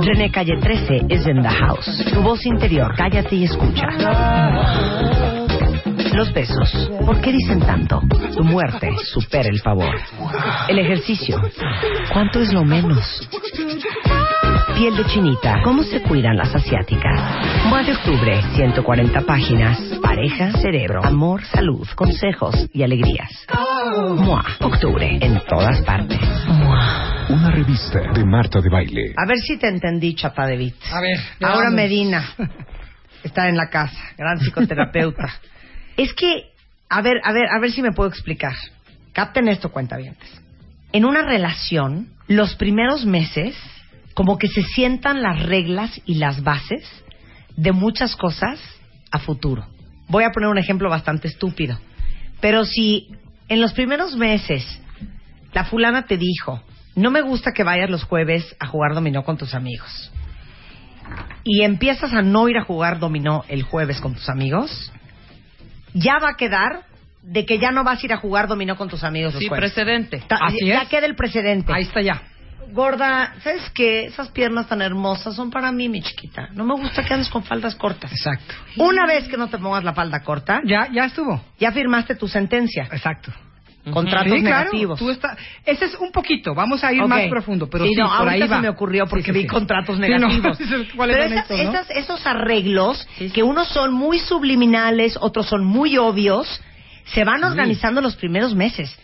René Calle 13 es in the house. Tu voz interior, cállate y escucha. Los besos, ¿por qué dicen tanto? Tu muerte supera el favor. El ejercicio, ¿cuánto es lo menos? Piel de chinita, ¿cómo se cuidan las asiáticas? Mua de octubre, 140 páginas. Pareja, cerebro, amor, salud, consejos y alegrías. Mua, octubre, en todas partes. Mua. Una revista de Marta de Baile. A ver si te entendí, Chapa de Bit. A ver, Ahora. Medina está en la casa, gran psicoterapeuta. es que, a ver, a ver, a ver si me puedo explicar. Capten esto, cuentavientes. En una relación, los primeros meses, como que se sientan las reglas y las bases de muchas cosas a futuro. Voy a poner un ejemplo bastante estúpido. Pero si en los primeros meses la fulana te dijo, no me gusta que vayas los jueves a jugar dominó con tus amigos, y empiezas a no ir a jugar dominó el jueves con tus amigos, ya va a quedar de que ya no vas a ir a jugar dominó con tus amigos los Sí, jueves. precedente. Ta- Así ya es. queda el precedente. Ahí está ya. Gorda, ¿sabes qué? Esas piernas tan hermosas son para mí, mi chiquita. No me gusta que andes con faldas cortas. Exacto. Una vez que no te pongas la falda corta, Ya, ya estuvo. ya firmaste tu sentencia. Exacto. Contratos Sí, claro. negativos. Tú está... Ese es un poquito. Vamos a ir más profundo, pero sí, sí, no, por ahorita ahí va. se me ocurrió porque Sí, vi contratos no. negativos. ¿Cuáles Pero esas- estos, no? esas- esos arreglos, que unos son muy subliminales, otros son muy obvios, se van organizando los primeros meses.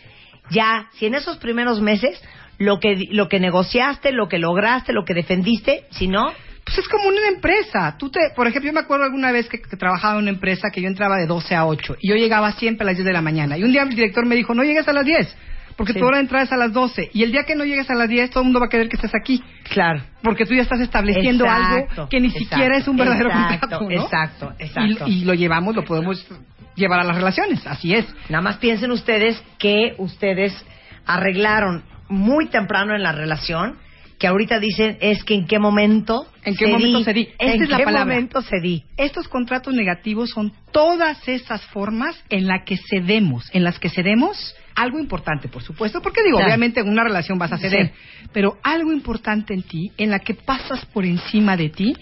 Ya, si en esos primeros meses lo que, lo que negociaste, lo que lograste, lo que defendiste, si no, Pues es como una empresa. Tú te, por ejemplo, yo me acuerdo alguna vez que, que trabajaba en una empresa que yo entraba de 12 a 8 y yo llegaba siempre a las 10 de la mañana. Y un día el director me dijo, no llegues a las 10, porque Sí. tu hora de entrada es a las 12. Y el día que no llegues a las 10, todo el mundo va a querer que estés aquí. claro. Porque tú ya estás estableciendo Exacto, algo que ni exacto, siquiera es un verdadero exacto, contrato, ¿no? exacto, exacto. Y, y lo llevamos, lo podemos llevar a las relaciones. Así es. Nada más piensen ustedes que ustedes arreglaron muy temprano en la relación, que ahorita dicen es que en qué momento ¿En qué momento cedí? Esta ¿En es la qué palabra. momento cedí? Estos contratos negativos son todas esas formas en las que cedemos, en las que cedemos algo importante, por supuesto, porque digo, Claro. obviamente en una relación vas a ceder, Sí. pero algo importante en ti, en la que pasas por encima de ti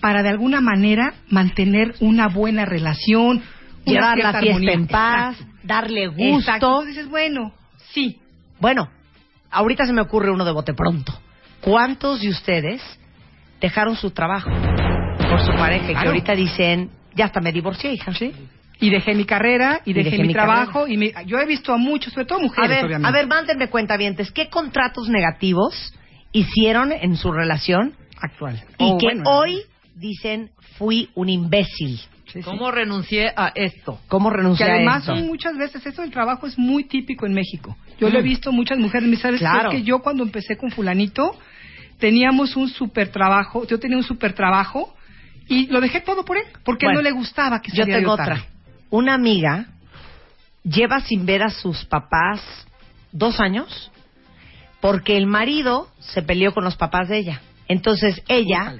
para de alguna manera mantener una buena relación, una Llevar la fiesta armonía. en paz, Exacto. darle Exacto. gusto. Entonces dices, bueno, sí, Bueno, ahorita se me ocurre uno de bote pronto. ¿Cuántos de ustedes dejaron su trabajo por su pareja y que Claro. ahorita dicen, ya hasta me divorcié, hija? ¿sí? Y dejé mi carrera, y, dejé, mi, trabajo, y me- yo he visto a muchos, sobre todo A mujeres, ver, obviamente. a ver, mándenme cuentavientes, ¿qué contratos negativos hicieron en su relación actual. y O, que bueno, hoy dicen fui un imbécil? sí, sí. ¿Cómo renuncié a esto? ¿Cómo Que renunciar a además muchas veces, eso del trabajo es muy típico en México. Yo lo he Mm. visto muchas mujeres, me ¿sabes qué? Claro. Es que yo cuando empecé con fulanito teníamos un super trabajo, yo tenía un super trabajo y lo dejé todo por él, porque Bueno, no le gustaba que Yo saliera tengo otra. Una amiga lleva sin ver a sus papás dos años porque el marido se peleó con los papás de ella. Entonces ella.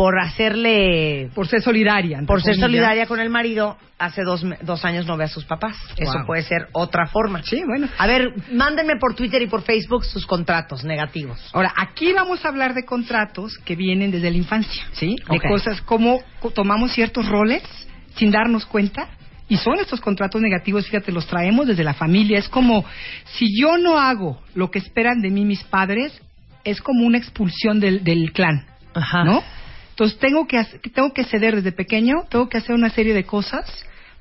Por hacerle, Por ser solidaria. por ser comillas. solidaria con el marido, hace dos, dos años no ve a sus papás. Eso puede ser otra forma. Sí, bueno. A ver, mándenme por Twitter y por Facebook sus contratos negativos. Ahora, aquí vamos a hablar de contratos que vienen desde la infancia, ¿sí? De Ok. cosas como co- tomamos ciertos roles sin darnos cuenta. Y son estos contratos negativos, fíjate, los traemos desde la familia. Es como, si yo no hago lo que esperan de mí mis padres, es como una expulsión del, del clan, Ajá. ¿no? Entonces tengo que, tengo que ceder desde pequeño, tengo que hacer una serie de cosas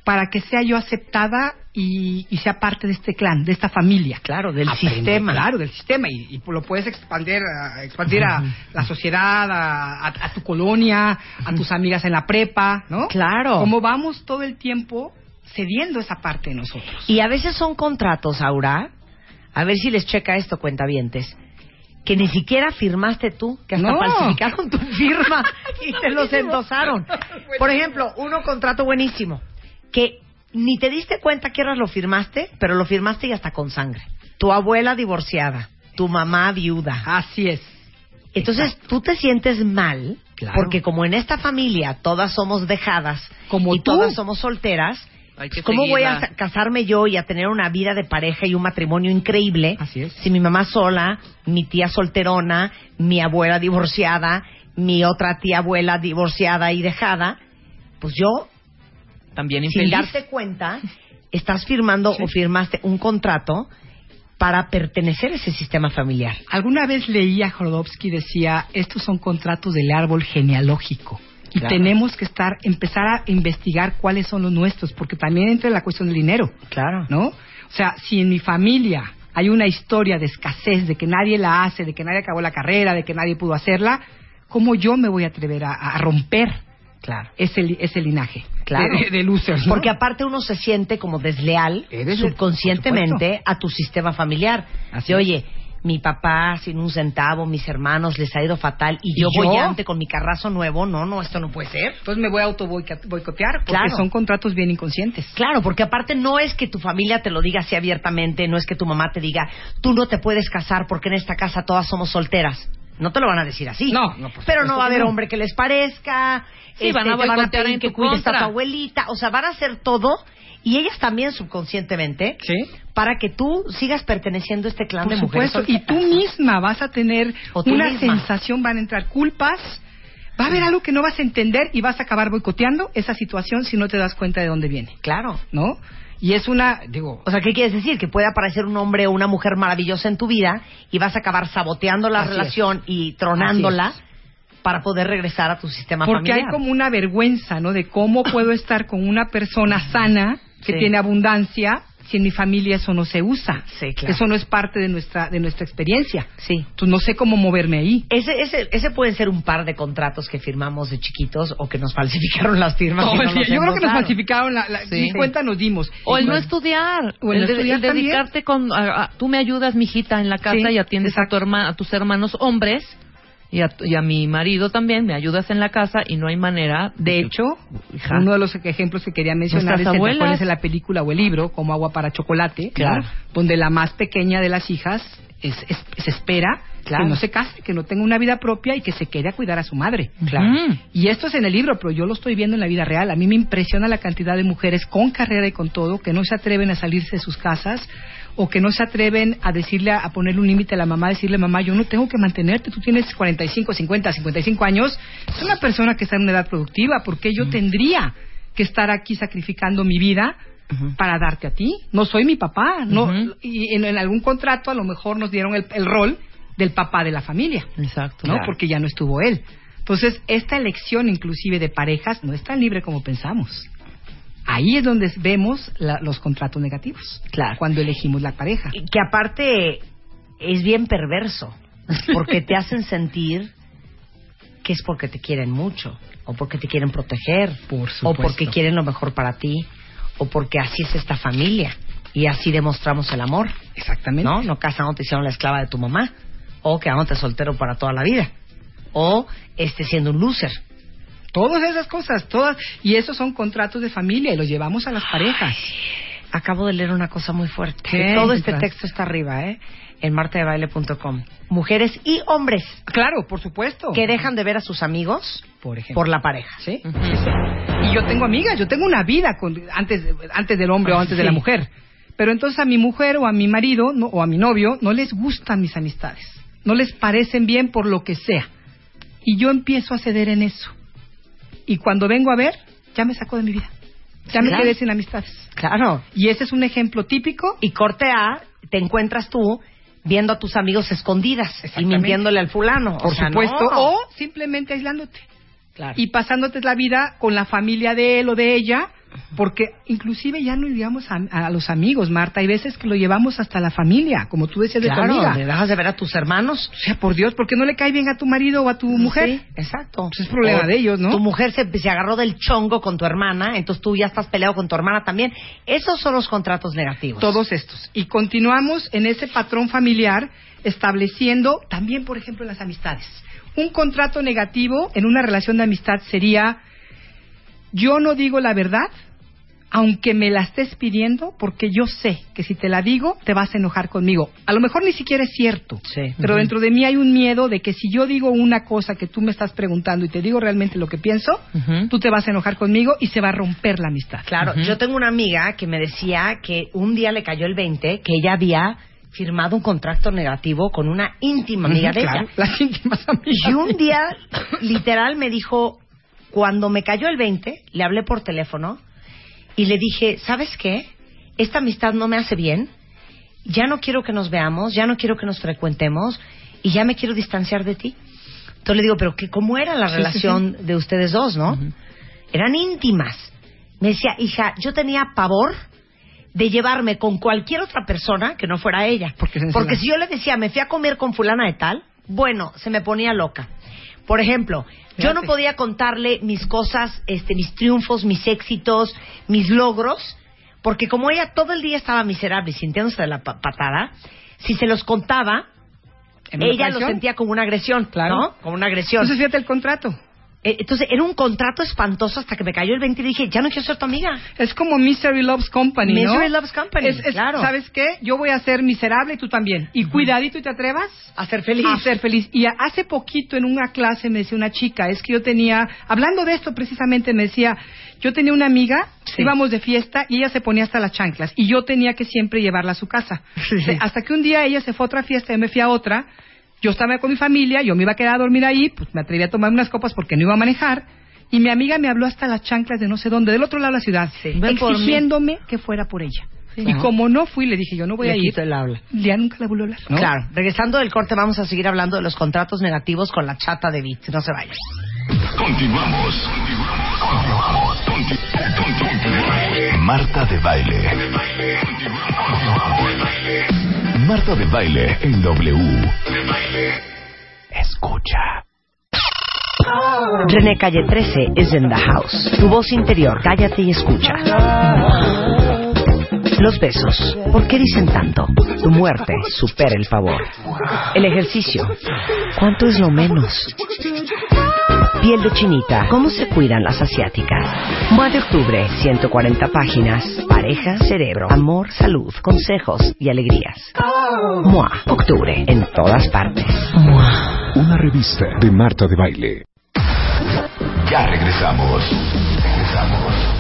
para que sea yo aceptada y, y sea parte de este clan, de esta familia. Claro, del Aprende, sistema. Claro, del sistema. Y, y lo puedes expandir, a, expandir a la sociedad, a, a- a tu colonia, a tus amigas en la prepa, ¿no? Claro. Como vamos todo el tiempo cediendo esa parte de nosotros. Y a veces son contratos, Aura. A ver si les checa esto, cuentavientes. Que ni siquiera firmaste tú, que hasta No. falsificaron tu firma y te los endosaron. Por ejemplo, uno contrato buenísimo, que ni te diste cuenta que eras lo firmaste, pero lo firmaste y hasta con sangre. Tu abuela divorciada, tu mamá viuda. Así es. Entonces tú te sientes mal, Claro. porque como en esta familia todas somos dejadas Como y tú. todas somos solteras, Que ¿Cómo voy a sa- casarme yo y a tener una vida de pareja y un matrimonio increíble Así es. si mi mamá sola, mi tía solterona, mi abuela divorciada, mi otra tía abuela divorciada y dejada? Pues yo, También sin infeliz. darte cuenta, estás firmando o firmaste un contrato para pertenecer a ese sistema familiar. Alguna vez leí a Jodorowsky decía, estos son contratos del árbol genealógico. Y Claro. tenemos que estar, empezar a investigar cuáles son los nuestros, porque también entra la cuestión del dinero, Claro. ¿no? O sea, si en mi familia hay una historia de escasez, de que nadie la hace, de que nadie acabó la carrera, de que nadie pudo hacerla, ¿cómo yo me voy a atrever a, a romper Claro. ese, ese linaje Claro. de, de- losers? ¿no? Porque aparte uno se siente como desleal Eres subconscientemente a tu sistema familiar. Así de, oye, mi papá sin un centavo, mis hermanos les ha ido fatal y, ¿Y yo, yo? voy ante con mi carrazo nuevo. No, no, esto no puede ser. Entonces me voy a auto boicotear, porque Claro. son contratos bien inconscientes. Claro, porque aparte no es que tu familia te lo diga así abiertamente, no es que tu mamá te diga, tú no te puedes casar porque en esta casa todas somos solteras. No te lo van a decir así. No, no, por Pero no va a haber hombre que les parezca. este, Sí, van a te van a pedir en que cuides a tu abuelita. O sea, van a hacer todo y ellas también subconscientemente Sí. para que tú sigas perteneciendo a este clan Por de mujeres. supuesto, y tú misma vas a tener una misma. sensación, van a entrar culpas, va a haber algo que no vas a entender y vas a acabar boicoteando esa situación si no te das cuenta de dónde viene, Claro. ¿no? Y es una, digo, O sea, ¿qué quieres decir? Que puede aparecer un hombre o una mujer maravillosa en tu vida y vas a acabar saboteando la Así es. relación y tronándola para poder regresar a tu sistema porque hay familiar. como una vergüenza, ¿no? De cómo puedo estar con una persona sana que Sí. tiene abundancia si en mi familia eso no se usa. Sí, claro. Eso no es parte de nuestra de nuestra experiencia. Sí. Entonces no sé cómo moverme ahí. Ese, ese, ese pueden ser un par de contratos que firmamos de chiquitos o que nos falsificaron las firmas. y No, no sí, nos yo creo que nos falsificaron la, la- Sí. ni cuenta nos dimos. O el no estudiar. O el de- estudiar el también. dedicarte con... a- a- tú me ayudas, mijita, en la casa Sí, y atiendes a, tu herma- a tus hermanos hombres y a, y a mi marido también. Me ayudas en la casa y no hay manera... De hecho, Hija. uno de los ejemplos que quería mencionar es el es la película o el libro, como Agua para Chocolate, donde la más pequeña de las hijas es, es- se espera Claro. que no se case, que no tenga una vida propia y que se quede a cuidar a su madre. Claro. Y esto es en el libro, pero yo lo estoy viendo en la vida real. A mí me impresiona la cantidad de mujeres con carrera y con todo que no se atreven a salirse de sus casas o que no se atreven a decirle, a ponerle un límite a la mamá, decirle, mamá, yo no tengo que mantenerte, tú tienes 45, 50, 55 años, es una persona que está en una edad productiva, ¿por qué yo tendría que estar aquí sacrificando mi vida para darte a ti? No soy mi papá, no, y en, en algún contrato a lo mejor nos dieron el, el rol del papá de la familia. Exacto. ¿no? Claro. Porque ya no estuvo él. Entonces, esta elección inclusive de parejas no es tan libre como pensamos. Ahí es donde vemos la- los contratos negativos. Claro. Cuando elegimos la pareja. Y Que aparte es bien perverso, porque te hacen sentir que es porque te quieren mucho, o porque te quieren proteger, Por o porque quieren lo mejor para ti, o porque así es esta familia y así demostramos el amor. Exactamente. ¿no? No casándote siendo la esclava de tu mamá, o quedándote soltero para toda la vida, o este siendo un loser. Todas esas cosas, todas. Y esos son contratos de familia y los llevamos a las parejas. Acabo de leer una cosa muy fuerte. ¿Qué? Todo este texto está arriba, ¿eh? En martadebaile.com. Mujeres y hombres Claro, por supuesto. que dejan de ver a sus amigos Por ejemplo. por la pareja. ¿Sí? Y yo tengo amigas, yo tengo una vida con- antes, antes del hombre o antes de la mujer. Pero entonces a mi mujer o a mi marido no- o a mi novio no les gustan mis amistades. No les parecen bien por lo que sea. Y yo empiezo a ceder en eso. Y cuando vengo a ver, ya me saco de mi vida. Ya me Claro. quedé sin amistades. Claro. Y ese es un ejemplo típico. Y corte A, te encuentras tú viendo a tus amigos escondidas y mintiéndole al fulano. Por O sea, supuesto. no. O simplemente aislándote. Claro. y pasándote la vida con la familia de él o de ella, porque inclusive ya no digamos a, a los amigos, Marta, hay veces que lo llevamos hasta la familia, como tú decías de tu claro, amiga. le dejas de ver a tus hermanos. O sea, por Dios, ¿por qué no le cae bien a tu marido o a tu mujer? Sí, exacto. Pues es problema de ellos, ¿no? Tu mujer se, se agarró del chongo con tu hermana, entonces tú ya estás peleado con tu hermana también. Esos son los contratos negativos. Todos estos. Y continuamos en ese patrón familiar estableciendo también, por ejemplo, las amistades. Un contrato negativo en una relación de amistad sería yo no digo la verdad aunque me la estés pidiendo, porque yo sé que si te la digo, te vas a enojar conmigo. A lo mejor ni siquiera es cierto, Sí. pero dentro de mí hay un miedo de que si yo digo una cosa que tú me estás preguntando y te digo realmente lo que pienso, tú te vas a enojar conmigo y se va a romper la amistad. Claro, yo tengo una amiga que me decía que un día le cayó el 20, que ella había firmado un contrato negativo con una íntima amiga de claro, ella. Las íntimas amigas. Y un día, literal, me dijo, cuando me cayó el 20, le hablé por teléfono y le dije, ¿sabes qué? Esta amistad no me hace bien, ya no quiero que nos veamos, ya no quiero que nos frecuentemos y ya me quiero distanciar de ti. Entonces le digo, pero que ¿cómo era la Sí, sí, relación de ustedes dos, no? Eran íntimas. Me decía, hija, yo tenía pavor de llevarme con cualquier otra persona que no fuera ella. Porque Porque si yo le decía, me fui a comer con fulana de tal, bueno, se me ponía loca. Por ejemplo, yo no podía contarle mis cosas, este, mis triunfos, mis éxitos, mis logros, porque como ella todo el día estaba miserable y sintiéndose de la pa- patada, si se los contaba, ¿En una ella lo sentía como una agresión, Claro. ¿no? Como una agresión. Entonces fíjate el contrato. Eh, Entonces era un contrato espantoso hasta que me cayó el 20 y dije, ya no quiero ser tu amiga. Es como Misery Loves Company, ¿no? Misery Loves Company, Es- es- claro. ¿Sabes qué? Yo voy a ser miserable y tú también. Y cuidadito y te atrevas A ser feliz. a ser feliz. Y hace poquito en una clase me decía una chica, es que yo tenía, hablando de esto precisamente, me decía, yo tenía una amiga, Sí. íbamos de fiesta y ella se ponía hasta las chanclas y yo tenía que siempre llevarla a su casa. Sí. Hasta que un día ella se fue a otra fiesta y yo me fui a otra. Yo estaba con mi familia, yo me iba a quedar a dormir ahí, pues me atreví a tomar unas copas porque no iba a manejar. Y mi amiga me habló hasta las chanclas de no sé dónde, del otro lado de la ciudad, Sí. Exigiéndome que fuera por ella. Sí. Y Ajá. como no fui, le dije, yo no voy Le a ir. el habla. Ya nunca le vuelvo a hablar. ¿no? Claro. Regresando del corte vamos a seguir hablando de los contratos negativos con la chata de Beat. No se vayan. Continuamos. Conti- Continuamos. Marta de baile. Marta de baile en W. Escucha. René Calle 13 is in the house. Tu voz interior, cállate y escucha. Los besos, ¿por qué dicen tanto? Tu muerte supera el favor. El ejercicio, ¿cuánto es lo menos? Piel de chinita, ¿cómo se cuidan las asiáticas? Mua de octubre, 140 páginas. Pareja, cerebro, amor, salud, consejos y alegrías. Mua, octubre, en todas partes. Mua. Una revista de Marta de baile. Ya regresamos. Regresamos.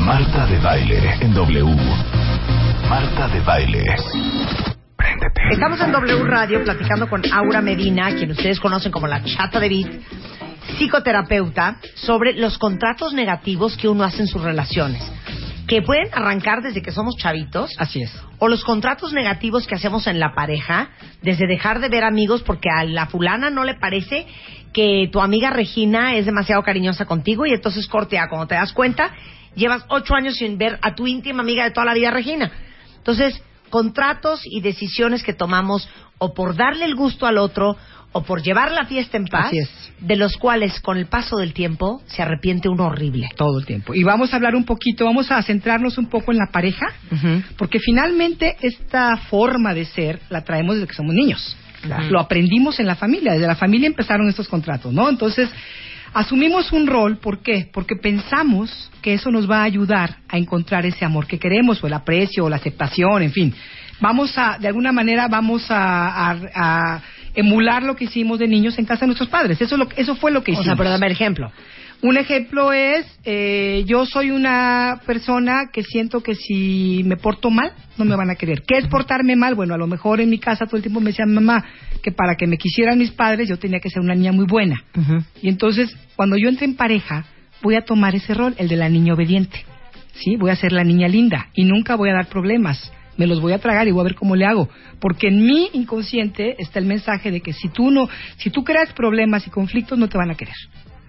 Marta de baile en W. Marta de baile. Préndete. Estamos en W Radio platicando con Aura Medina, quien ustedes conocen como la chata de Beat, psicoterapeuta, sobre los contratos negativos que uno hace en sus relaciones, que pueden arrancar desde que somos chavitos, Así es. o los contratos negativos que hacemos en la pareja, desde dejar de ver amigos porque a la fulana no le parece que tu amiga Regina es demasiado cariñosa contigo y entonces cortea, cuando te das cuenta, llevas ocho años sin ver a tu íntima amiga de toda la vida, Regina. Entonces, contratos y decisiones que tomamos o por darle el gusto al otro o por llevar la fiesta en paz, Así es. de los cuales con el paso del tiempo se arrepiente uno horrible. Todo el tiempo. Y vamos a hablar un poquito, vamos a centrarnos un poco en la pareja, porque finalmente esta forma de ser la traemos desde que somos niños. Lo aprendimos en la familia, desde la familia empezaron estos contratos, ¿no? Entonces, asumimos un rol, ¿por qué? Porque pensamos que eso nos va a ayudar a encontrar ese amor que queremos, o el aprecio, o la aceptación, en fin. Vamos a, de alguna manera, vamos a, a- a emular lo que hicimos de niños en casa de nuestros padres. Eso, es lo que- eso fue lo que O hicimos. sea, pero dame ejemplo. Un ejemplo es, eh, yo soy una persona que siento que si me porto mal, no me van a querer. ¿Qué es portarme mal? Bueno, a lo mejor en mi casa todo el tiempo me decían mamá que para que me quisieran mis padres yo tenía que ser una niña muy buena. Y entonces, cuando yo entre en pareja, voy a tomar ese rol, el de la niña obediente. ¿Sí? Voy a ser la niña linda y nunca voy a dar problemas. Me los voy a tragar y voy a ver cómo le hago. Porque en mi inconsciente está el mensaje de que si tú no, si tú creas problemas y conflictos, no te van a querer.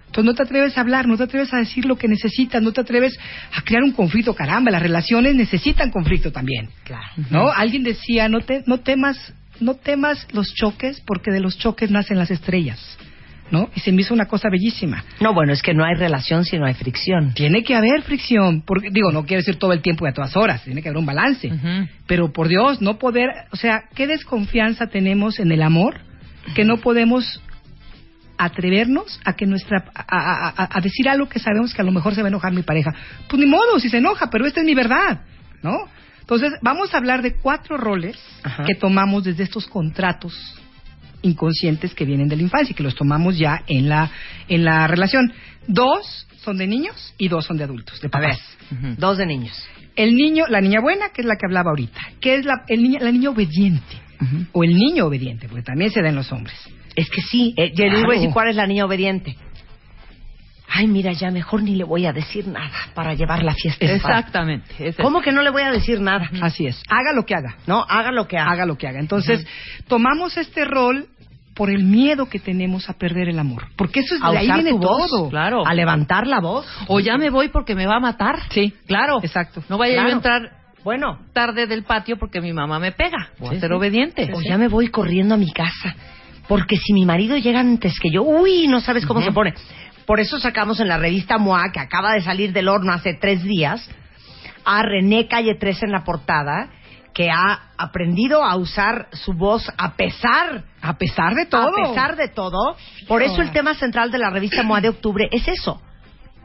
Entonces no te atreves a hablar, no te atreves a decir lo que necesitas, no te atreves a crear un conflicto. Caramba, las relaciones necesitan conflicto también. Claro. ¿No? Alguien decía, no, te, no temas, no temas los choques porque de los choques nacen las estrellas. ¿No? Y se me hizo una cosa bellísima. No, bueno, es que no hay relación si no hay fricción. Tiene que haber fricción, porque digo, no quiere decir todo el tiempo y a todas horas, tiene que haber un balance. Pero por Dios, no poder, o sea, qué desconfianza tenemos en el amor que no podemos atrevernos a que nuestra a, a- a- a decir algo que sabemos que a lo mejor se va a enojar mi pareja. Pues ni modo, si se enoja, pero esta es mi verdad, ¿no? Entonces, vamos a hablar de cuatro roles Ajá. que tomamos desde estos contratos inconscientes que vienen de la infancia y que los tomamos ya en la en la relación. Dos son de niños y dos son de adultos, de. Ujú. dos de niños. El niño, la niña buena, que es la que hablaba ahorita, que es la, el niño, la niña obediente, o el niño obediente, porque también se da en los hombres. Es que sí, eh, yo le Claro. voy a decir cuál es la niña obediente. Ay, mira, ya mejor ni le voy a decir nada para llevar la fiesta. Exactamente. ese- ¿Cómo que no le voy a decir nada? Así es, haga lo que haga, No, haga lo que haga. haga lo que haga. Entonces, tomamos este rol por el miedo que tenemos a perder el amor, porque eso es a de ahí viene voz, todo. Claro. a levantar la voz. O ya me voy porque me va a matar. Sí, Claro. exacto. No vaya yo a entrar Bueno, tarde del patio porque mi mamá me pega. Voy Sí, a ser sí. obediente. o ya me voy corriendo a mi casa. Porque si mi marido llega antes que yo, uy, no sabes cómo se pone. Por eso sacamos en la revista MOA, que acaba de salir del horno hace tres días, a René Calle 3 en la portada, que ha aprendido a usar su voz a pesar A pesar de todo. A pesar de todo. Por eso el tema central de la revista MOA de octubre es eso.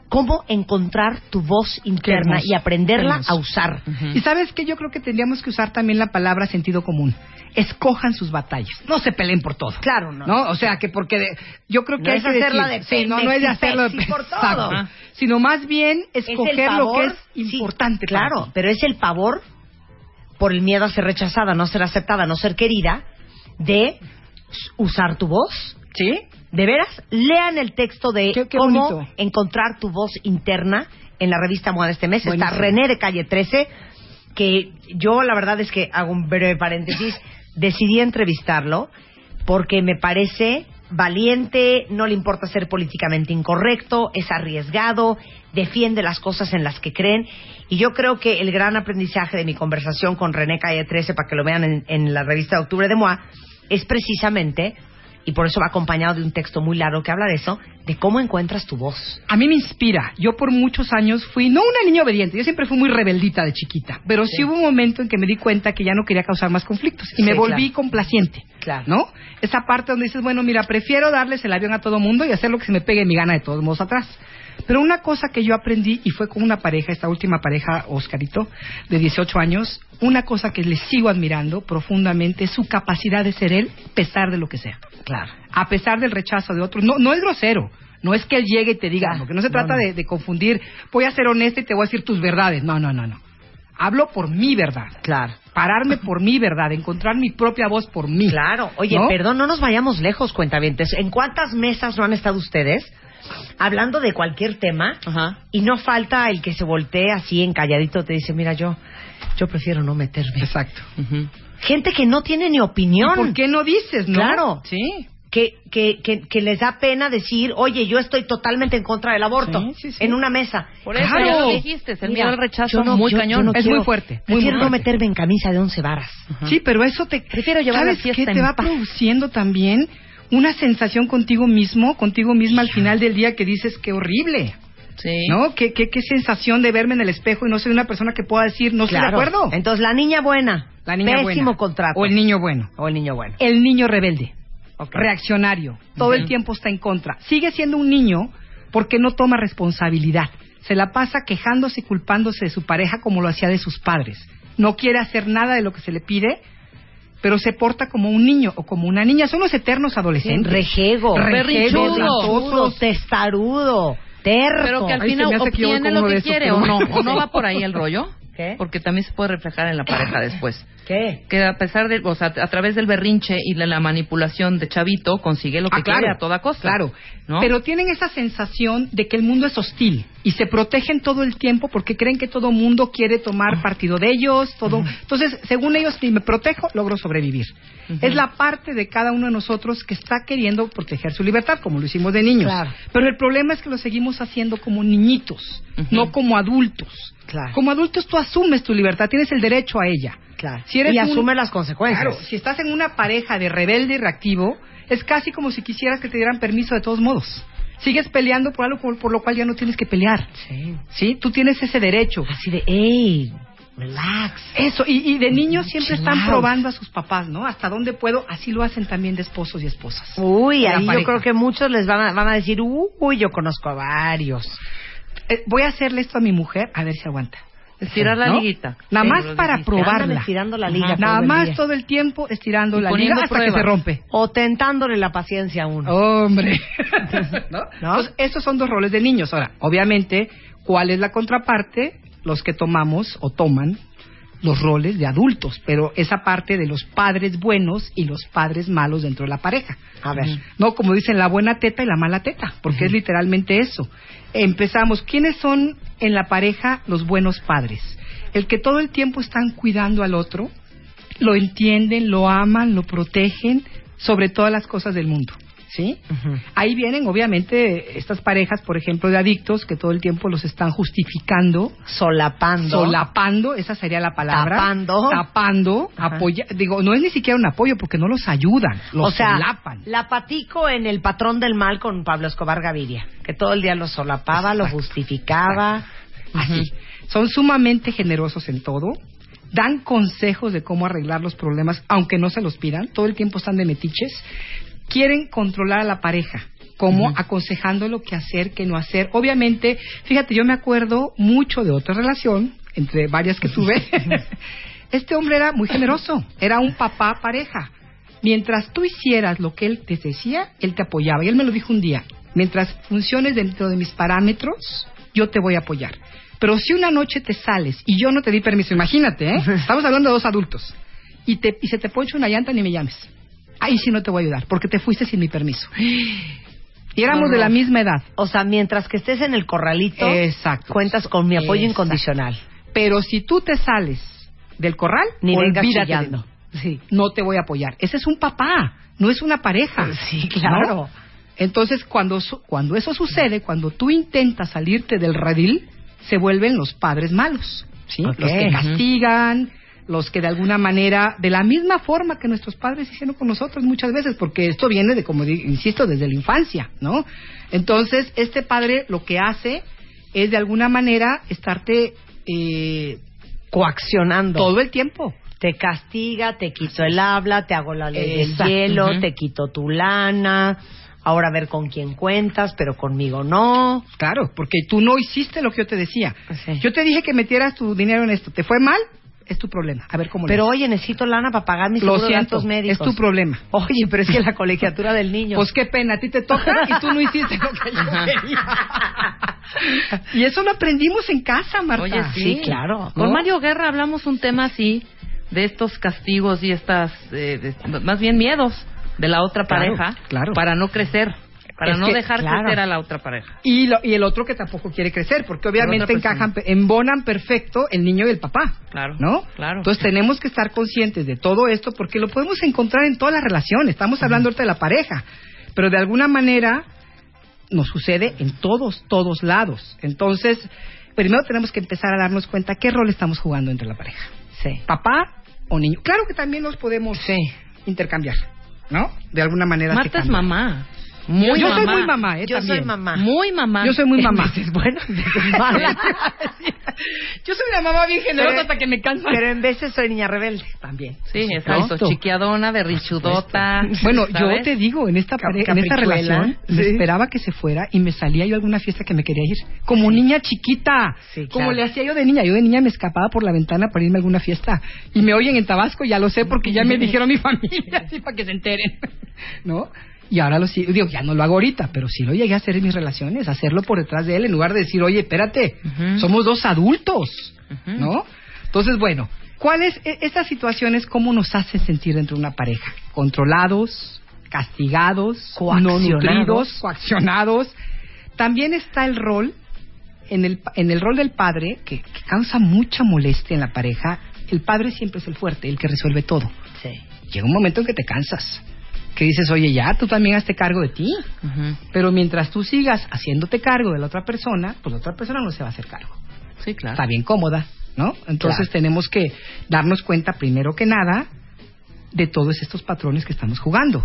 Cómo encontrar tu voz interna y aprenderla hermoso. a usar. Y sabes que yo creo que tendríamos que usar también la palabra sentido común. Escojan sus batallas. No se peleen por todo. Claro, no. ¿No? O sea, que porque de- yo creo que No hay es que hacerla decir- de sí, no, no es de hacerlo de por todo. Sino más bien Es escoger lo que es importante. claro, pero es el pavor por el miedo a ser rechazada, no ser aceptada, no ser querida, de usar tu voz. ¿Sí? De veras, lean el texto de Qué- qué cómo bonito. encontrar tu voz interna en la revista MOA de este mes. Está Buenísimo. René de Calle 13, que yo la verdad es que hago un breve paréntesis, decidí entrevistarlo porque me parece valiente, no le importa ser políticamente incorrecto, es arriesgado, defiende las cosas en las que creen. Y yo creo que el gran aprendizaje de mi conversación con René Calle 13, para que lo vean en, en la revista de octubre de MOA, es precisamente, y por eso va acompañado de un texto muy largo que habla de eso, de cómo encuentras tu voz. A mí me inspira. Yo por muchos años fui, no una niña obediente, yo siempre fui muy rebeldita de chiquita, pero sí, Sí. hubo un momento en que me di cuenta que ya no quería causar más conflictos y me volví claro. complaciente. Claro. ¿No? Esa parte donde dices, bueno, mira, prefiero darles el avión a todo mundo y hacer lo que se me pegue mi gana de todos modos atrás. Pero una cosa que yo aprendí, y fue con una pareja, esta última pareja, Oscarito, de 18 años, una cosa que le sigo admirando profundamente es su capacidad de ser él, a pesar de lo que sea. Claro. A pesar del rechazo de otros. No, no es grosero. No es que él llegue y te diga, porque no se No, trata no. De, de confundir, voy a ser honesta y te voy a decir tus verdades. No, no, no, no. Hablo por mi verdad. Claro. Pararme por mi verdad, encontrar mi propia voz por mí. Claro. Oye, ¿No? perdón, no nos vayamos lejos, cuentavientes. ¿En cuántas mesas no han estado ustedes hablando de cualquier tema Ajá. y no falta el que se voltee así encalladito te dice, mira, yo yo prefiero no meterme. Exacto. Gente que no tiene ni opinión. ¿Y ¿Por qué no dices, no? Claro. Sí. que, que, que, que les da pena decir, oye, yo estoy totalmente en contra del aborto Sí, sí, sí. en una mesa. Por eso Claro. ya lo dijiste, el miedo al rechazo no- muy yo- cañón. yo no Es quiero- muy fuerte, Prefiero muy no fuerte. meterme en camisa de once varas. Sí, pero eso te... Prefiero llevar ¿Sabes qué? en Te va paz. produciendo también una sensación contigo mismo, contigo misma al final del día que dices, qué horrible. Sí. ¿No? ¿Qué, qué, qué sensación de verme en el espejo y no soy una persona que pueda decir, no estoy de acuerdo. Entonces, la niña buena. La niña Pésimo buena. contrato. O el niño bueno. O el niño bueno. El niño rebelde. Reaccionario. Todo el tiempo está en contra. Sigue siendo un niño porque no toma responsabilidad. Se la pasa quejándose y culpándose de su pareja como lo hacía de sus padres. No quiere hacer nada de lo que se le pide, pero se porta como un niño o como una niña. Son los eternos adolescentes. Rejego. Rejego, berrinchosos. testarudo, terco. Pero que al final obtiene lo que quiere o no. ¿O no va por ahí el rollo? ¿Qué? Porque también se puede reflejar en la pareja después. ¿Qué? Que a pesar de, o sea, a través del berrinche y de la manipulación de Chavito, consigue lo que Ah, claro, quiere a toda costa. Claro, ¿no? pero tienen esa sensación de que el mundo es hostil y se protegen todo el tiempo porque creen que todo mundo quiere tomar partido de ellos, todo. Entonces, según ellos, si me protejo, logro sobrevivir. Es la parte de cada uno de nosotros que está queriendo proteger su libertad, como lo hicimos de niños. Claro. Pero el problema es que lo seguimos haciendo como niñitos, no como adultos. Claro. Como adultos tú asumes tu libertad, tienes el derecho a ella. Claro. Si eres y un- asume las consecuencias. Claro, si estás en una pareja de rebelde y reactivo, es casi como si quisieras que te dieran permiso de todos modos. Sigues peleando por algo por, por lo cual ya no tienes que pelear. Sí. ¿Sí? Tú tienes ese derecho. Así de, ¡ey! Relax. Eso, y, y de niños siempre Chill están out. probando a sus papás, ¿no? Hasta dónde puedo, así lo hacen también de esposos y esposas. Uy, ahí yo creo que muchos les van a, van a decir, uy, yo conozco a varios. Eh, voy a hacerle esto a mi mujer, a ver si aguanta. Estirar la ¿No? liguita. Nada Sí, más para dijiste. probarla. Ándale, tirando la liga Ajá. Nada más día. todo el tiempo estirando Y la liga hasta que se rompe. O tentándole la paciencia a uno. Hombre. ¿No? ¿No? Entonces, estos son dos roles de niños. Ahora, obviamente, ¿cuál es la contraparte? Los que tomamos o toman los roles de adultos, pero esa parte de los padres buenos y los padres malos dentro de la pareja. A ver. No, como dicen, la buena teta y la mala teta, porque es literalmente eso. Empezamos, ¿quiénes son en la pareja los buenos padres? El que todo el tiempo están cuidando al otro, lo entienden, lo aman, lo protegen sobre todas las cosas del mundo. ¿Sí? Ahí vienen, obviamente, estas parejas, por ejemplo, de adictos que todo el tiempo los están justificando, Solapando. solapando, esa sería la palabra. Tapando. Tapando, apoya, digo, no es ni siquiera un apoyo porque no los ayudan, los o sea, solapan. la patico en el patrón del mal con Pablo Escobar Gaviria, que todo el día lo solapaba, lo Exacto. justificaba. Así. Son sumamente generosos en todo. Dan consejos de cómo arreglar los problemas, aunque no se los pidan. Todo el tiempo están de metiches. Quieren controlar a la pareja, como aconsejándolo qué hacer, qué no hacer. Obviamente, fíjate, yo me acuerdo mucho de otra relación, entre varias que tuve. este hombre era muy generoso. Era un papá pareja. Mientras tú hicieras lo que él te decía, él te apoyaba. Y él me lo dijo un día. Mientras funciones dentro de mis parámetros, yo te voy a apoyar. Pero si una noche te sales y yo no te di permiso, imagínate, ¿eh? Estamos hablando de dos adultos. Y, te, y se te poncha una llanta, ni me llames. Ahí sí no te voy a ayudar, porque te fuiste sin mi permiso. Y éramos de la misma edad. O sea, mientras que estés en el corralito, Exacto. cuentas con mi apoyo Exacto. incondicional. Pero si tú te sales del corral, Ni vengas olvídate de. Sí, no te voy a apoyar. Ese es un papá, no es una pareja. Sí, claro. ¿no? Entonces, cuando, cuando eso sucede, cuando tú intentas salirte del redil, se vuelven los padres malos. ¿sí? Ok. Los que castigan, los que de alguna manera, de la misma forma que nuestros padres hicieron con nosotros muchas veces, porque esto viene de, como insisto, desde la infancia, ¿no? Entonces, este padre lo que hace es de alguna manera estarte eh, Coaccionando. todo el tiempo. Te castiga, te quito el habla, te hago la ley del hielo, te quito tu lana. Ahora a ver con quién cuentas, pero conmigo no. Claro, porque tú no hiciste lo que yo te decía. Sí. Yo te dije que metieras tu dinero en esto. ¿Te fue mal? Es tu problema. A ver cómo Pero oye, necesito lana para pagar mis Lo siento, gastos médicos. es tu problema. Oye, pero es que la colegiatura del niño. Pues qué pena, a ti te toca y tú no hiciste lo que yo quería. y eso lo aprendimos en casa, Marta. Oye, sí. Sí, claro. Con ¿No? Mario Guerra hablamos un tema así, de estos castigos y estas, eh, de- más bien miedos de la otra Claro, pareja, claro. para no crecer, para Es no que, dejar claro. crecer a la otra pareja. Y, lo- y el otro que tampoco quiere crecer, porque obviamente persona. encajan, embonan perfecto el niño y el papá. Claro, ¿No? claro. Entonces tenemos que estar conscientes de todo esto porque lo podemos encontrar en todas las relaciones. Estamos hablando ahorita de la pareja, pero de alguna manera nos sucede en todos, todos lados. Entonces, primero tenemos que empezar a darnos cuenta qué rol estamos jugando entre la pareja. Sí. Papá o niño. Claro que también los podemos intercambiar, ¿no? De alguna manera. Marta es mamá. Muy Yo soy mamá. muy mamá, ¿eh? Yo soy también. mamá. Muy mamá. Yo soy muy mamá. Entonces, bueno. Yo soy una mamá bien generosa Pero- hasta que me cansa. Pero en veces soy niña rebelde también. Sí, exacto. Chiquiadona, berrichudota. Bueno, ¿sabes? yo te digo, en esta, en esta relación, me Sí. esperaba que se fuera y me salía yo a alguna fiesta que me quería ir. Como niña chiquita. Sí, Como claro. le hacía yo de niña. Yo de niña me escapaba por la ventana para irme a alguna fiesta. Y me oyen en Tabasco, ya lo sé porque ya me dijeron mi familia, así para que se enteren. ¿No? Y ahora lo sigo, digo, ya no lo hago ahorita, pero sí lo llegué a hacer en mis relaciones, hacerlo por detrás de él, en lugar de decir, oye, espérate, somos dos adultos. ¿no? Entonces, bueno, ¿cuáles e- estas situaciones cómo nos hacen sentir dentro de una pareja? Controlados, castigados, no Coaccionados. nutridos, coaccionados. También está el rol en el en el rol del padre que, que causa mucha molestia en la pareja. El padre siempre es el fuerte, el que resuelve todo. Sí. Llega un momento en que te cansas, que dices, oye, ya, tú también hazte cargo de ti. Pero mientras tú sigas haciéndote cargo de la otra persona, pues la otra persona no se va a hacer cargo Sí, claro. está bien cómoda, ¿no? Entonces Claro. tenemos que darnos cuenta, primero que nada, de todos estos patrones que estamos jugando.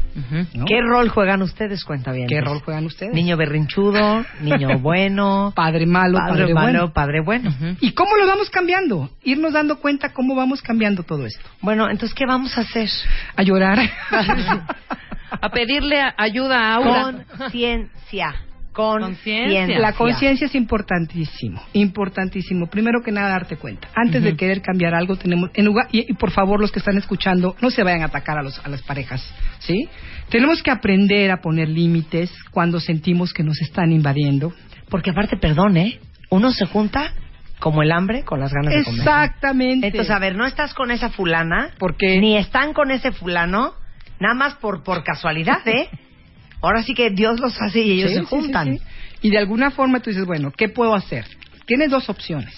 ¿Qué rol juegan ustedes, cuenta bien? ¿Qué rol juegan ustedes? Niño berrinchudo, niño bueno, Padre malo, padre, padre, malo, bueno. padre bueno. ¿Y cómo lo vamos cambiando? Irnos dando cuenta cómo vamos cambiando todo esto. Bueno, entonces, ¿qué vamos a hacer? A llorar. A pedirle ayuda a Aura. Conciencia. Conciencia. La conciencia es importantísimo, importantísimo. Primero que nada, darte cuenta. Antes de querer cambiar algo, tenemos, en lugar, y, y por favor, los que están escuchando, no se vayan a atacar a, los, a las parejas, ¿sí? Tenemos que aprender a poner límites cuando sentimos que nos están invadiendo. Porque aparte, perdón, ¿eh? Uno se junta como el hambre con las ganas de comer. Exactamente. Entonces, a ver, no estás con esa fulana, Porque ni están con ese fulano, nada más por, por casualidad, ¿eh? Ahora sí que Dios los hace y ellos Sí, se juntan. sí, sí. Y de alguna forma tú dices, bueno, ¿qué puedo hacer? Tienes dos opciones.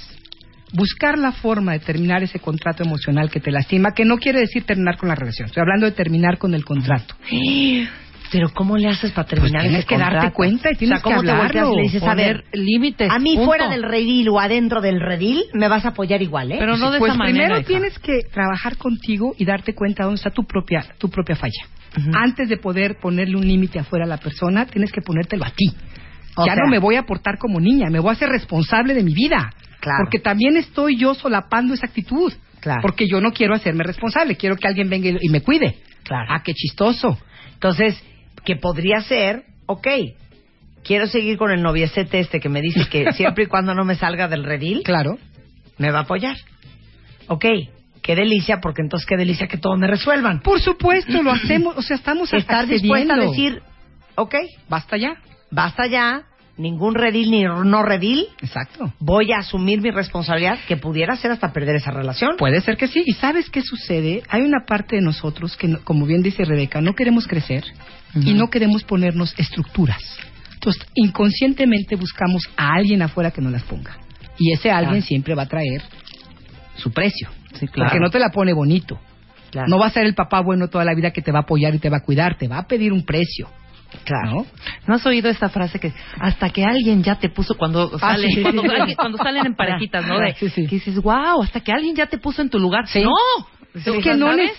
Buscar la forma de terminar ese contrato emocional que te lastima, que no quiere decir terminar con la relación. Estoy hablando de terminar con el contrato. Pero ¿cómo le haces para terminar tienes ese que darte cuenta y tienes o sea, ¿cómo que te volteas hablarlo, y le dices, a ver, límites. a mí punto. fuera del redil o adentro del redil me vas a apoyar igual, ¿eh? Pero no de pues esa manera. primero hija. tienes que trabajar contigo y darte cuenta dónde está tu propia tu propia falla. Antes de poder ponerle un límite afuera a la persona, tienes que ponértelo a ti. O ya sea- no me voy a portar como niña, me voy a hacer responsable de mi vida. Claro. Porque también estoy yo solapando esa actitud. Claro. Porque yo no quiero hacerme responsable, quiero que alguien venga y, y me cuide. Claro. Ah, qué chistoso. Entonces, que podría ser, ok, quiero seguir con el noviecete este que me dice que siempre y cuando no me salga del redil, Claro. me va a apoyar. Ok, qué delicia, porque entonces qué delicia que todo me resuelvan. Por supuesto, lo hacemos, o sea, estamos Estar dispuesta a decir, ok, basta ya. basta ya, ningún redil ni no redil, Exacto. voy a asumir mi responsabilidad, que pudiera ser hasta perder esa relación. Puede ser que sí. ¿Y sabes qué sucede? Hay una parte de nosotros que, como bien dice Rebeca, no queremos crecer y no queremos ponernos estructuras. Entonces, inconscientemente buscamos a alguien afuera que nos las ponga. Y ese alguien Claro. siempre va a traer su precio. Sí, claro. Porque no te la pone bonito. Claro. No va a ser el papá bueno toda la vida que te va a apoyar y te va a cuidar. Te va a pedir un precio. Claro. ¿no? ¿No has oído esa frase que hasta que alguien ya te puso cuando Ah, salen, sí, sí, cuando, sí. alguien- cuando salen en parejitas, ¿no? De, Sí, sí. Que dices, wow, hasta que alguien ya te puso en tu lugar. Sí. No, Es que no ¿sabes?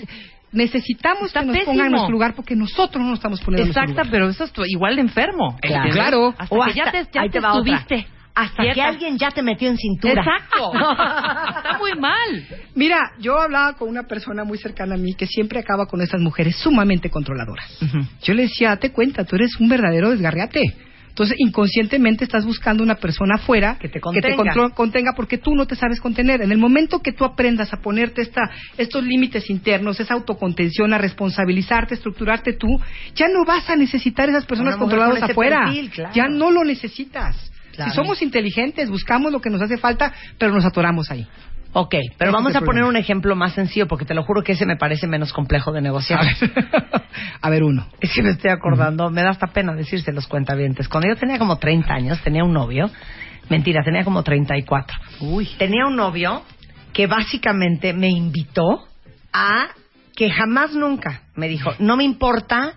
Neces- necesitamos Está que nos pongan en pésimo. nuestro lugar porque nosotros no nos estamos poniendo en nuestro Exacta, lugar. pero eso es tu- igual de enfermo. Claro. Hasta O que ya te, ya ahí te te va otra. estuviste. Hasta que alguien ya te metió en cintura. Exacto. Está muy mal. Mira, yo hablaba con una persona muy cercana a mí que siempre acaba con estas mujeres sumamente controladoras. Yo le decía, date cuenta, tú eres un verdadero desgarriate. Entonces, inconscientemente estás buscando una persona afuera Que te contenga. contro- contenga porque tú no te sabes contener. En el momento que tú aprendas a ponerte esta, estos límites internos, esa autocontención, a responsabilizarte, estructurarte tú, ya no vas a necesitar esas personas controladas con afuera. perfil, claro. Ya no lo necesitas. Claro. Si somos inteligentes, buscamos lo que nos hace falta, pero nos atoramos ahí. Ok, pero Ese vamos a poner un ejemplo más sencillo porque te lo juro que ese me parece menos complejo de negociar. A ver, a ver uno. Es que me estoy acordando, me da hasta pena decirse los cuentavientes. Cuando yo tenía como 30 años, tenía un novio. Mentira, tenía como 34. Uy. Tenía un novio que básicamente me invitó a que jamás nunca me dijo, no me importa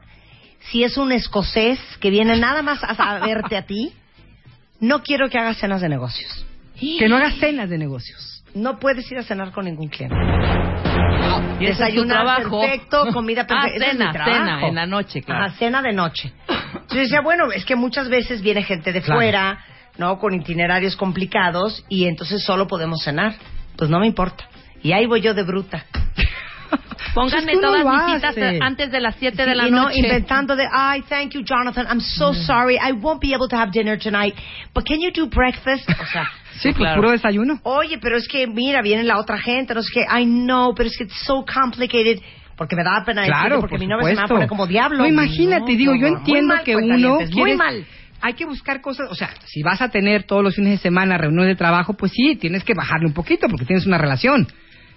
si es un escocés que viene nada más a verte a ti, no quiero que hagas cenas de negocios. Que no hagas cenas de negocios. No puedes ir a cenar con ningún cliente. Y ese es tu Desayunar trabajo. perfecto, comida perfecta. Ah, es mi cena, cena, en la noche, claro. Ajá, cena de noche. Yo decía, bueno, es que muchas veces viene gente de Claro. fuera, ¿no? Con itinerarios complicados y entonces solo podemos cenar. Pues no me importa. Y ahí voy yo de bruta. Pónganme Pues no todas mis citas antes de las 7 Sí, de la y no noche. inventando de, ay, thank you, Jonathan. I'm so Mm. sorry. I won't be able to have dinner tonight. But can you do breakfast? O sea, Sí, pues claro. puro desayuno. oye, pero es que, mira, viene la otra gente. No sé qué. I know, pero es que it's so complicated. Porque me daba pena Claro, porque por mi novia se me va a poner como diablo. No, imagínate, No, digo, no, yo entiendo mal, que uno cuentavientes, muy quiere- mal. Hay que buscar cosas, o sea, si vas a tener todos los fines de semana reuniones de trabajo, pues sí, tienes que bajarle un poquito porque tienes una relación.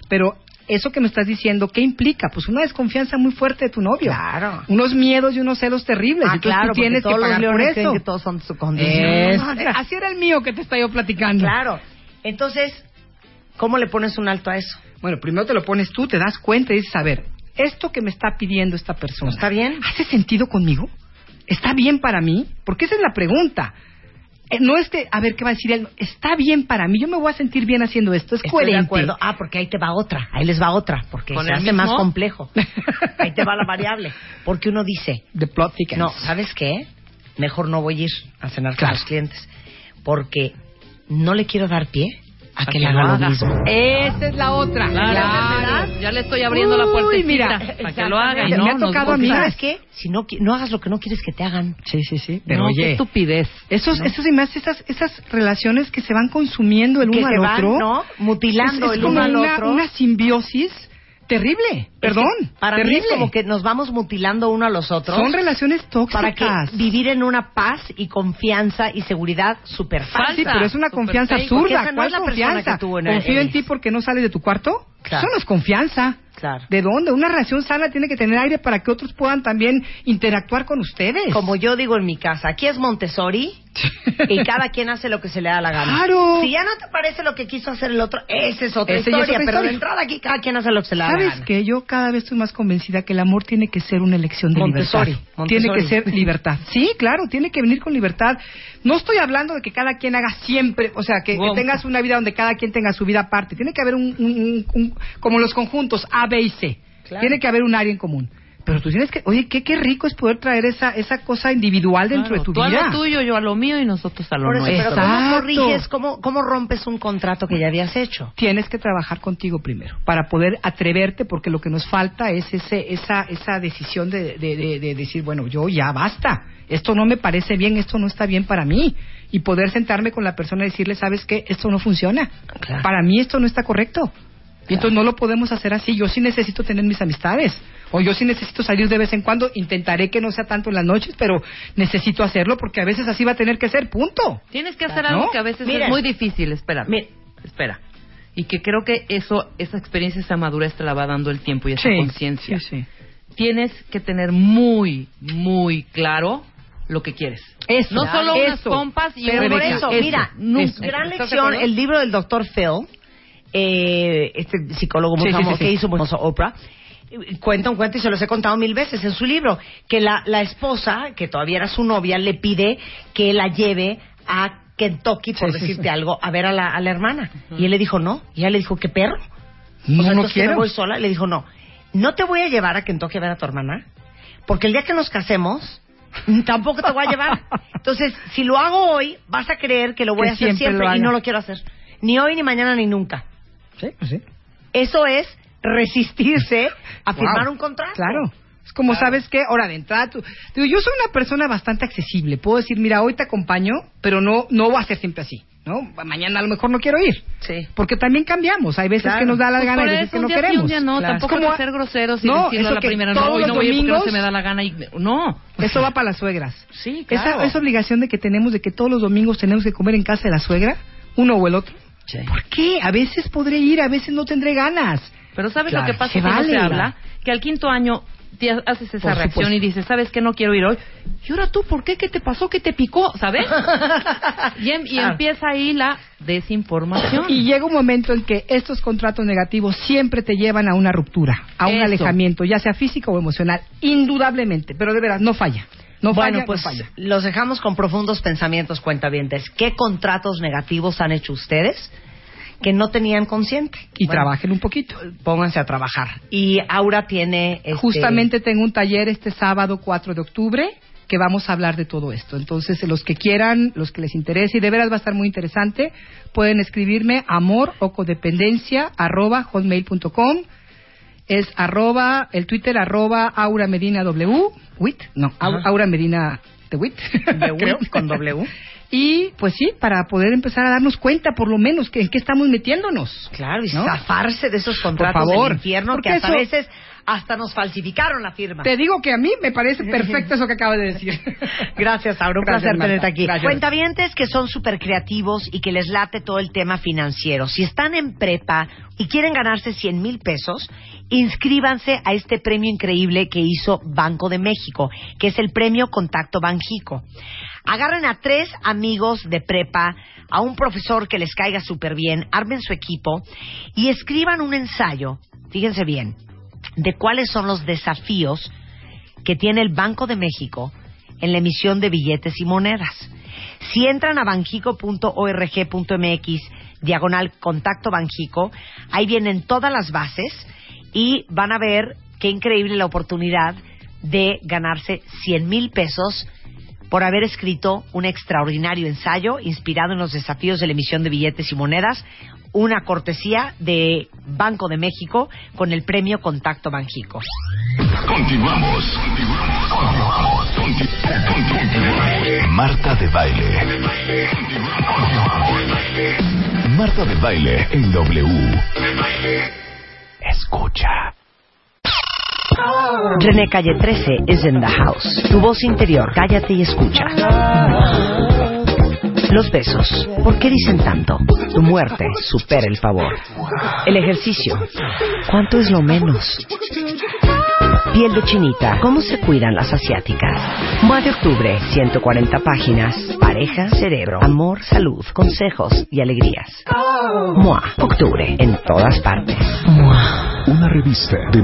Pero eso que me estás diciendo, ¿qué implica? Pues una desconfianza muy fuerte de tu novio. Claro. Unos miedos y unos celos terribles. Ah, Entonces claro, tú tienes todos que pagar los por eso. que todos son su condición. Es- así era el mío que te estaba yo platicando. Claro. Entonces, ¿cómo le pones un alto a eso? Bueno, primero te lo pones tú, te das cuenta y dices, a ver, esto que me está pidiendo esta persona, ¿Está bien? ¿Hace sentido conmigo? ¿Está bien para mí? Porque esa es la pregunta. Eh, no es que, a ver, ¿qué va a decir él? Está bien para mí, yo me voy a sentir bien haciendo esto, es Estoy coherente. de acuerdo. Ah, porque ahí te va otra. Ahí les va otra. Porque ¿Con se hace mismo? más complejo. ahí te va la variable. Porque uno dice, The plot thickens. no, ¿sabes qué? Mejor no voy a ir a cenar Claro. con los clientes. Porque no le quiero dar pie a, que, que le lo haga lo haga. mismo. Esa es la otra. Claro, ya le estoy abriendo la Uy, puertecita mira, para que lo haga. y no, Me ha tocado a mí. ¿Sabes qué? Si no, no hagas lo que no quieres que te hagan. Sí, sí, sí. Pero qué oye, estupidez. esos, esos y más, esas, esas relaciones que se van consumiendo el que uno se al van, otro. ¿no? Mutilando es, es el uno al una, otro. una simbiosis terrible. Es que Perdón. para terrible. mí es como que nos vamos mutilando uno a los otros. Son relaciones tóxicas. para que vivir en una paz y confianza y seguridad súper Falsa. fácil. Sí, pero es una Super confianza fake, absurda. esa no ¿Cuál es la confianza? que tú en- Confío en ti porque no sales de tu cuarto. Claro. Eso no es confianza. Claro. ¿De dónde? Una relación sana tiene que tener aire para que otros puedan también interactuar con ustedes. Como yo digo en mi casa, aquí es Montessori y cada quien hace lo que se le da la gana. Claro. Si ya no te parece lo que quiso hacer el otro, esa es otra Esa ya es historia. otra pero historia. de entrada aquí cada quien hace lo que se le da la ¿Sabes gana. qué? Yo cada vez estoy más convencida que el amor tiene que ser una elección de Montessori, libertad. Montessori. Tiene que ser libertad. Sí, claro, tiene que venir con libertad. No estoy hablando de que cada quien haga siempre, o sea, que, tengas una vida donde cada quien tenga su vida aparte. Tiene que haber un, un- un- un- como los conjuntos A, B y C. Claro. Tiene que haber un área en común. Pero tú tienes que, oye, qué, qué rico es poder traer esa, esa cosa individual dentro Claro, de tu tú vida. a lo tuyo, yo a lo mío y nosotros a lo Por eso, nuestro. pero ¿cómo Exacto. corriges, cómo, cómo rompes un contrato que ya habías hecho? tienes que trabajar contigo primero para poder atreverte porque lo que nos falta es ese esa esa decisión de, de- de- de decir bueno yo ya basta esto no me parece bien esto no está bien para mí y poder sentarme con la persona y decirle sabes qué esto no funciona Claro. para mí esto no está correcto y entonces no lo podemos hacer así yo sí necesito tener mis amistades o yo sí necesito salir de vez en cuando intentaré que no sea tanto en las noches pero necesito hacerlo porque a veces así va a tener que ser punto Tienes que hacer ¿No? algo que a veces Miren. es muy difícil, espera. Miren. Espera. Y que creo que eso, esa experiencia, esa madurez te la va dando el tiempo y esa Sí, conciencia. sí, sí. Tienes que tener muy, muy claro lo que quieres. Eso, no solo unas eso. compas y Pero un por eso, eso, mira, eso. gran ¿Estás de lección, el libro del doctor Phil, eh, este psicólogo muy Sí, famoso sí, que hizo muy famoso Oprah, cuenta un cuento y se los he contado mil veces en su libro, que la, la esposa, que todavía era su novia, le pide que la lleve a Kentucky, por decirte algo, a ver a la, a la hermana. Y él le dijo no. Y ella le dijo, ¿qué perro? No, o sea, no me quiero. voy sola. Le dijo, no, no te voy a llevar a Kentucky a ver a tu hermana, porque el día que nos casemos, tampoco te voy a llevar. Entonces, si lo hago hoy, vas a creer que lo voy Que a hacer siempre y no lo quiero hacer. Ni hoy, ni mañana, ni nunca. Sí, pues sí. Eso es resistirse a Wow. firmar un contrato. Claro. Es como, ¿sabes qué? Ahora, de entrada, tú- digo, yo soy una persona bastante accesible. Puedo decir, mira, hoy te acompaño, pero no, no va a ser siempre así, ¿no? Mañana a lo mejor no quiero ir. Sí. Porque también cambiamos. Hay veces Claro. que nos da la Pues gana y veces eso, que un no queremos. un día no, Claro. tampoco como- ser groseros y No, decirlo a la primera, no, todos hoy no los voy a ir porque no domingos- se me da la gana y no. Eso va para las suegras. Sí, claro. Esa, esa obligación de que tenemos de que todos los domingos tenemos que comer en casa de la suegra, uno o el otro. Sí. ¿Por qué? A veces podré ir, a veces no tendré ganas. Pero ¿sabes Claro, lo que pasa que no se habla? Que al quinto año te haces esa reacción supuesto. y dices, ¿sabes qué? No quiero ir hoy. ¿Y ahora tú por qué? ¿Qué te pasó? ¿Qué te picó? ¿Sabes? y, em- y Claro. empieza ahí la desinformación. Y llega un momento en que estos contratos negativos siempre te llevan a una ruptura, a un Eso. alejamiento, ya sea físico o emocional, indudablemente. Pero de veras, no falla. No bueno, falla, pues no falla. los dejamos con profundos pensamientos, cuentavientes. ¿Qué contratos negativos han hecho ustedes que no tenían consciente? Y Bueno, trabajen un poquito. Pónganse a trabajar. Y Aura tiene... este, Justamente tengo un taller este sábado 4 de octubre que vamos a hablar de todo esto. Entonces, los que quieran, los que les interese, y de veras va a estar muy interesante, pueden escribirme amor o codependencia arroba hotmail.com. Es arroba, el Twitter arroba Aura Medina W, WIT, no, Ajá. Aura Medina de WIT. De WIT creo. con W. Y pues sí, para poder empezar a darnos cuenta por lo menos que en qué estamos metiéndonos. Claro, y ¿No? zafarse de esos contratos favor, del infierno porque que hasta eso- veces hasta nos falsificaron la firma. Te digo que a mí me parece perfecto eso que acabas de decir. Gracias, Aura. Un Gracias, placer Marta. tenerte aquí. Gracias. Cuentavientes que son súper creativos y que les late todo el tema financiero. Si están en prepa y quieren ganarse 100 mil pesos, inscríbanse a este premio increíble que hizo Banco de México, que es el premio Contacto Banjico. Agarren a tres amigos de prepa, a un profesor que les caiga súper bien, armen su equipo y escriban un ensayo, fíjense bien, de cuáles son los desafíos que tiene el Banco de México en la emisión de billetes y monedas. Si entran a banjico.org.mx, diagonal contacto Banjico, ahí vienen todas las bases y van a ver qué increíble la oportunidad de ganarse 100 mil pesos por haber escrito un extraordinario ensayo inspirado en los desafíos de la emisión de billetes y monedas, una cortesía de Banco de México con el premio Contacto Banjico. Continuamos. Conti- conti- Marta de baile. Marta de baile en W. Escucha. René Calle 13 is in the house. Tu voz interior, cállate y escucha. Los besos, ¿por qué dicen tanto? Tu muerte supera el favor. El ejercicio, ¿cuánto es lo menos? Piel de chinita, ¿cómo se cuidan las asiáticas? Mua de octubre, 140 páginas. Pareja, cerebro, amor, salud, consejos y alegrías. Mua, octubre, en todas partes. Una revista de